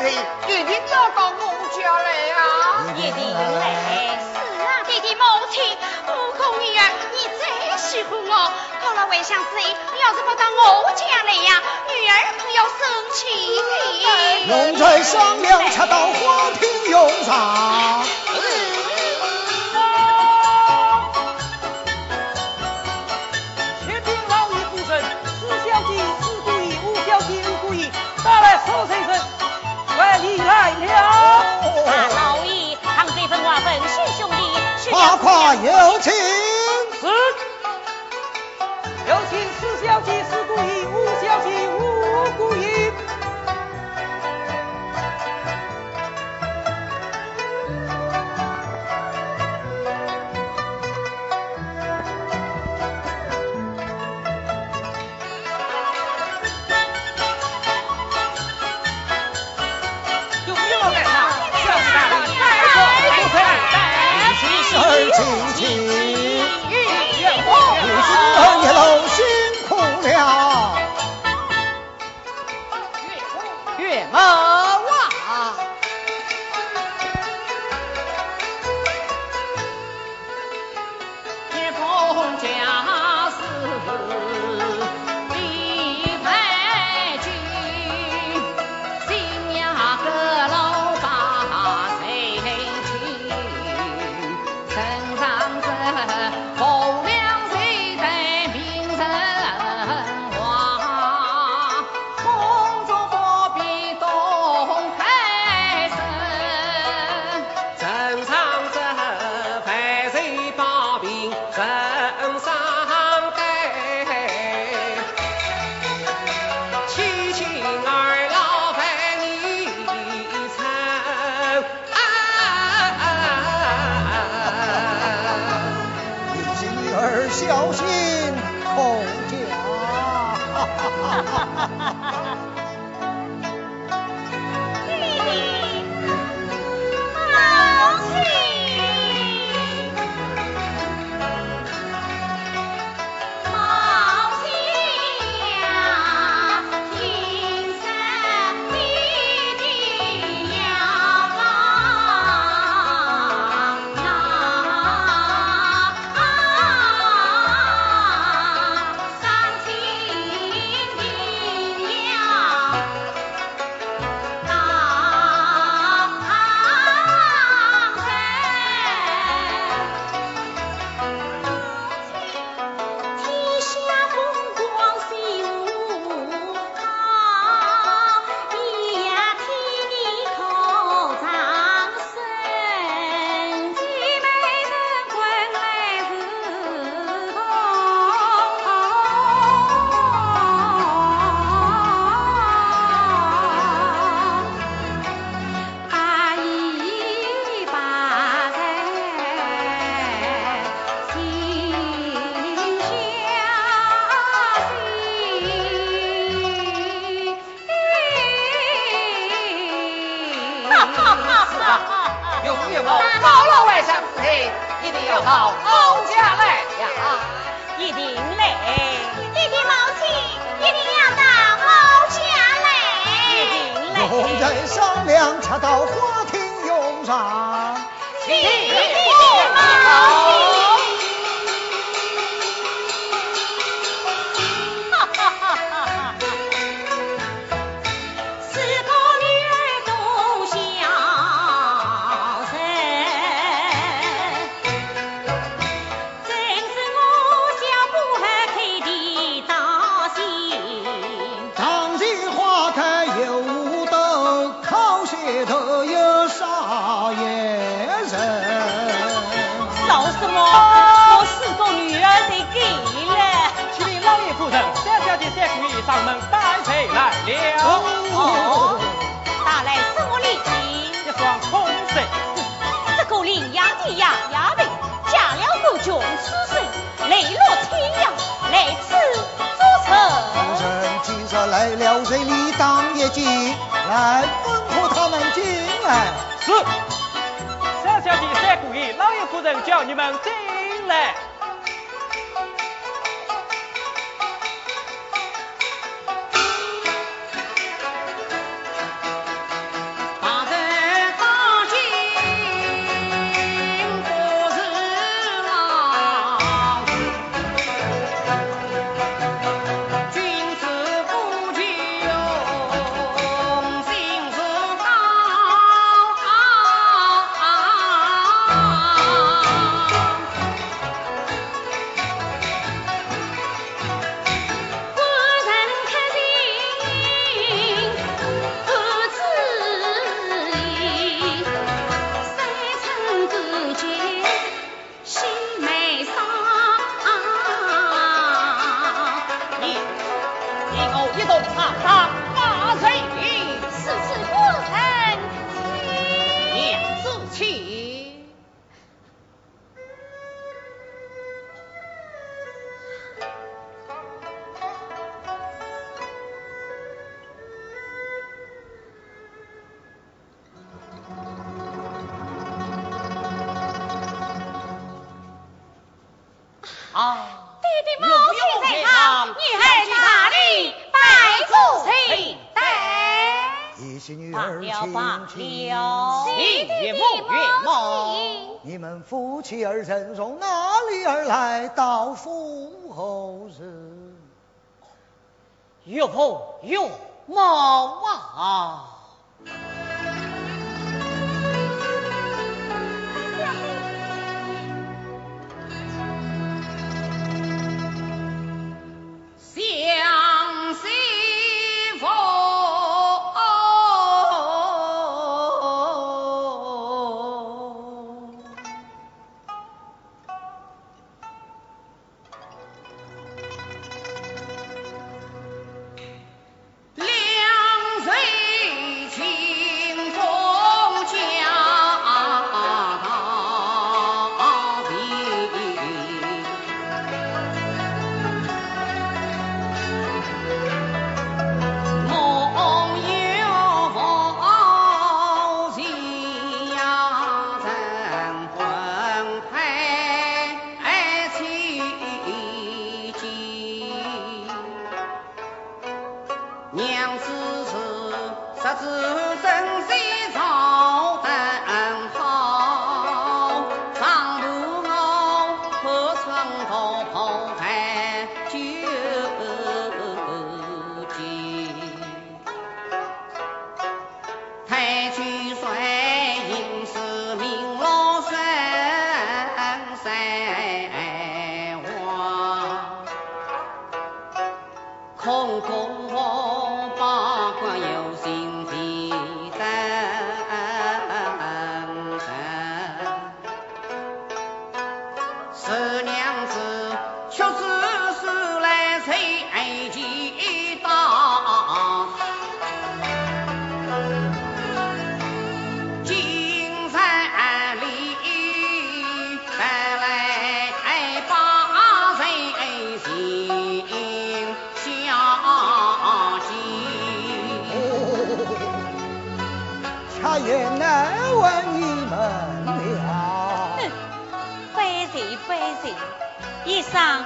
天一定要到我家来啊！一定来。是啊，弟弟母亲，悟空女儿，你最喜欢我，到了为相之意，你要是不到我家来呀，女儿可要生气的。龙在商量，恰到花厅用上。夸夸有请。衙门里嫁了个穷书生泪落天涯来此做甚做甚今朝来了人你当夜景来吩咐他们进来是。三小姐三姑爷老爷夫人叫你们进来。岳父岳母啊！上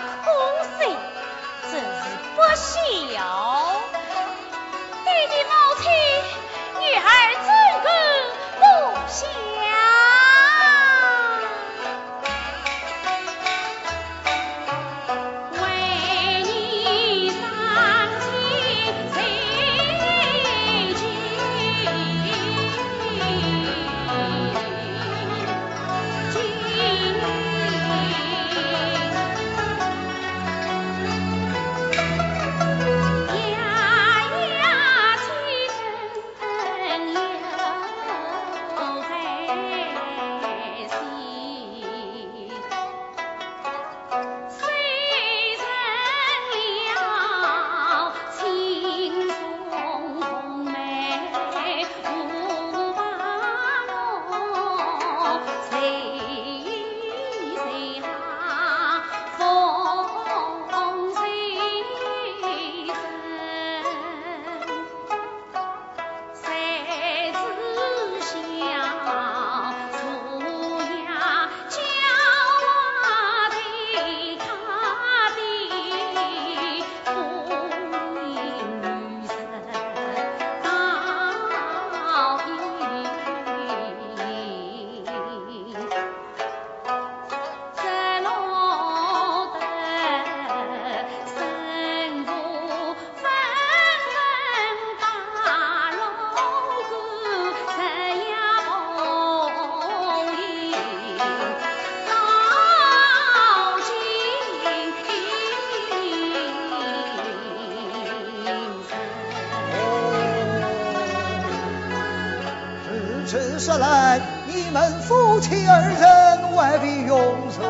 妻二人未必永寿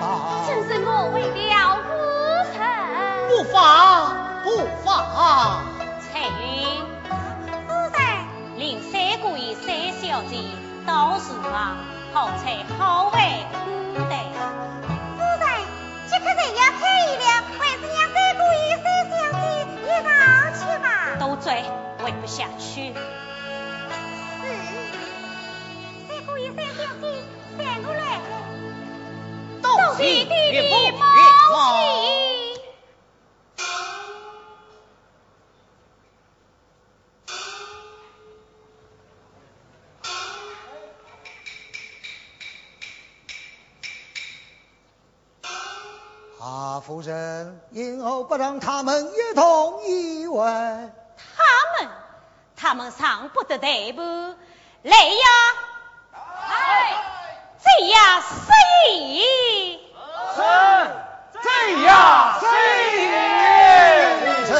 吧？正是我为了夫人。不妨不妨。啊！彩云，夫人，令三姑爷、三小姐到厨房好菜好饭五对。夫人，即刻人要开一了，还是让三姑爷、三小姐一道去吧。都醉，喂不下去。是，三、小姐，三过来。都是弟弟岳父母岳母。亲。啊，夫人，因何不让他们一同议会？他们，他们上不得台步，来呀！这呀，失意。这样谁也臣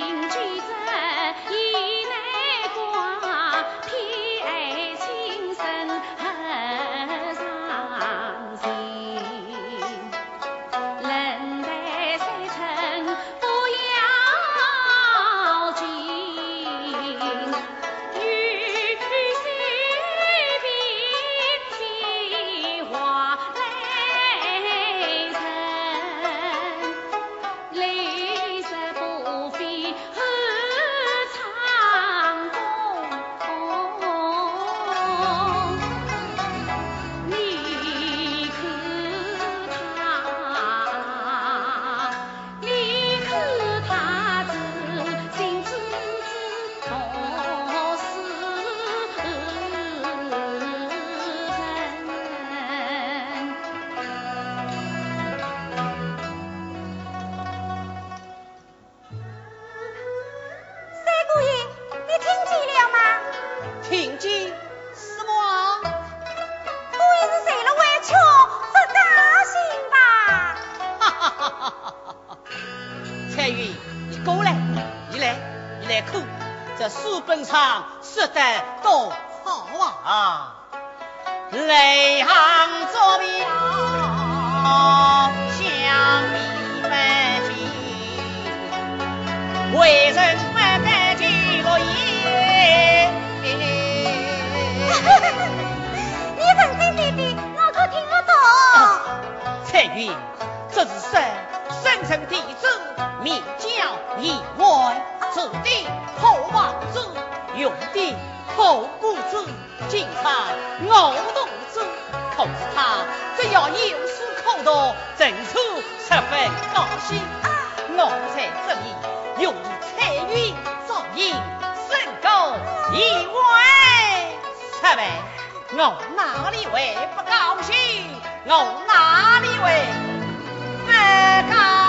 红军。的后王子，用的后谷子，敬他傲动子，可是他只要有书可读，真处十分高兴。我在这里用彩云造影，胜过一万。十们，我哪里会不高兴？我哪里会不高兴？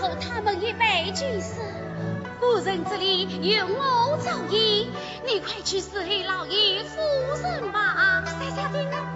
和他们一般俱识夫人这里有我照应你快去伺候老爷夫人吧三下听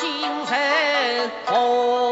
今生何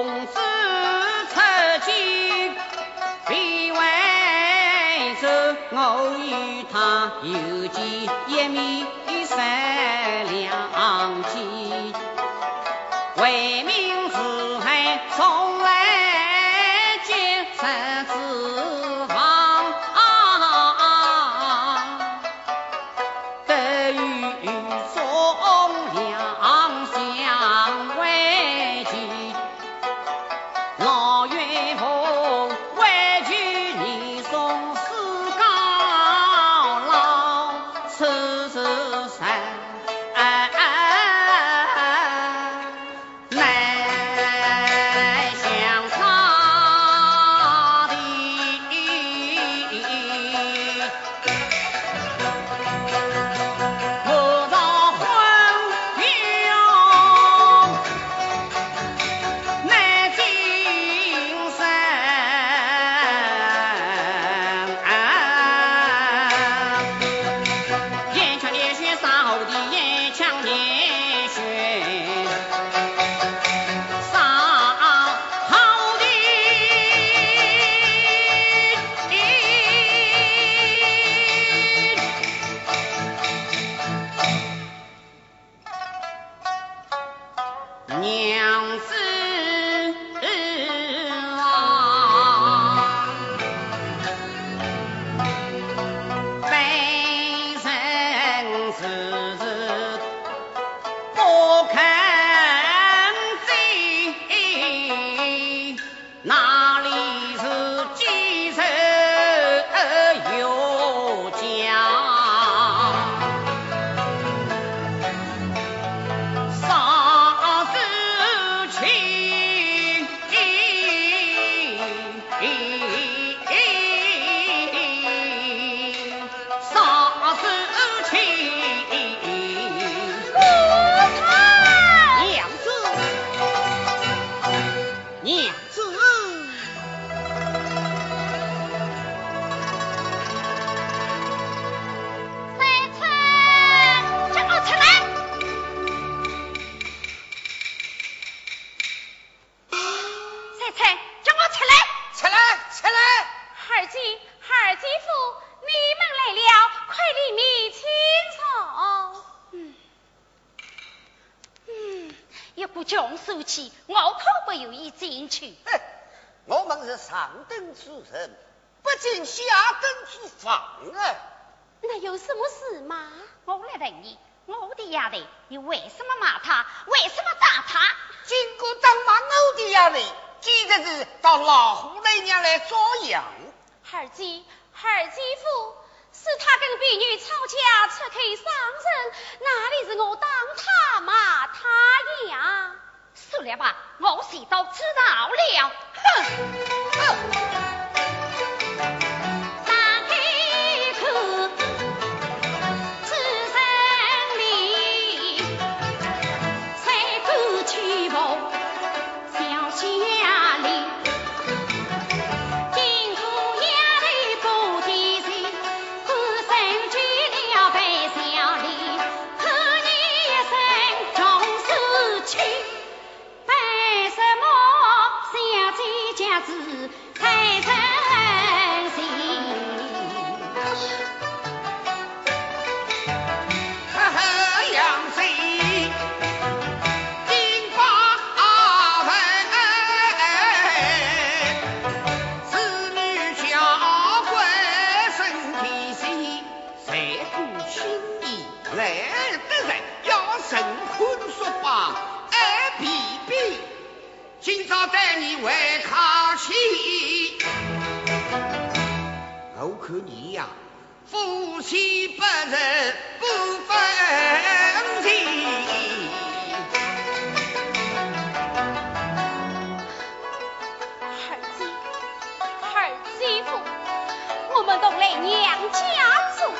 上等之人，不进下等之房啊！那有什么事吗？我来问你，我的丫头，你为什么骂他？为什么打他？经过张骂我的丫头，简直是到老虎那娘来捉妖。二姐，二姐夫，是他跟婢女吵架，出口伤人，哪里是我当他骂他呀？算了吧，我谁都知道了。哼！看你呀，夫妻不仁不分离。二姐，二姐夫，我们同来娘家做客，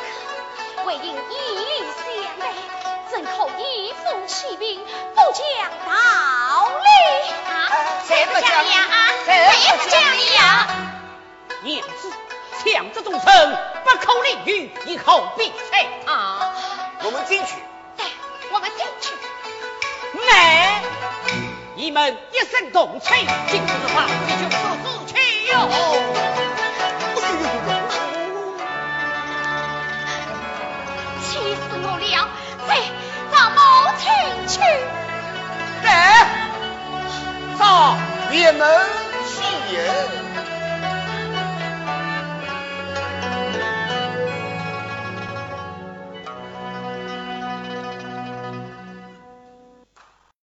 为因以礼相待，怎可以负其名，不讲道理啊？谁不讲理啊谁不讲理啊？娘子，像这种人不可理喻，以后必裁他。我们进去。对，我们进去。来你们一声动气，今日的话你就各自去哟。气死我了！再让母亲去。来，上辕门启言。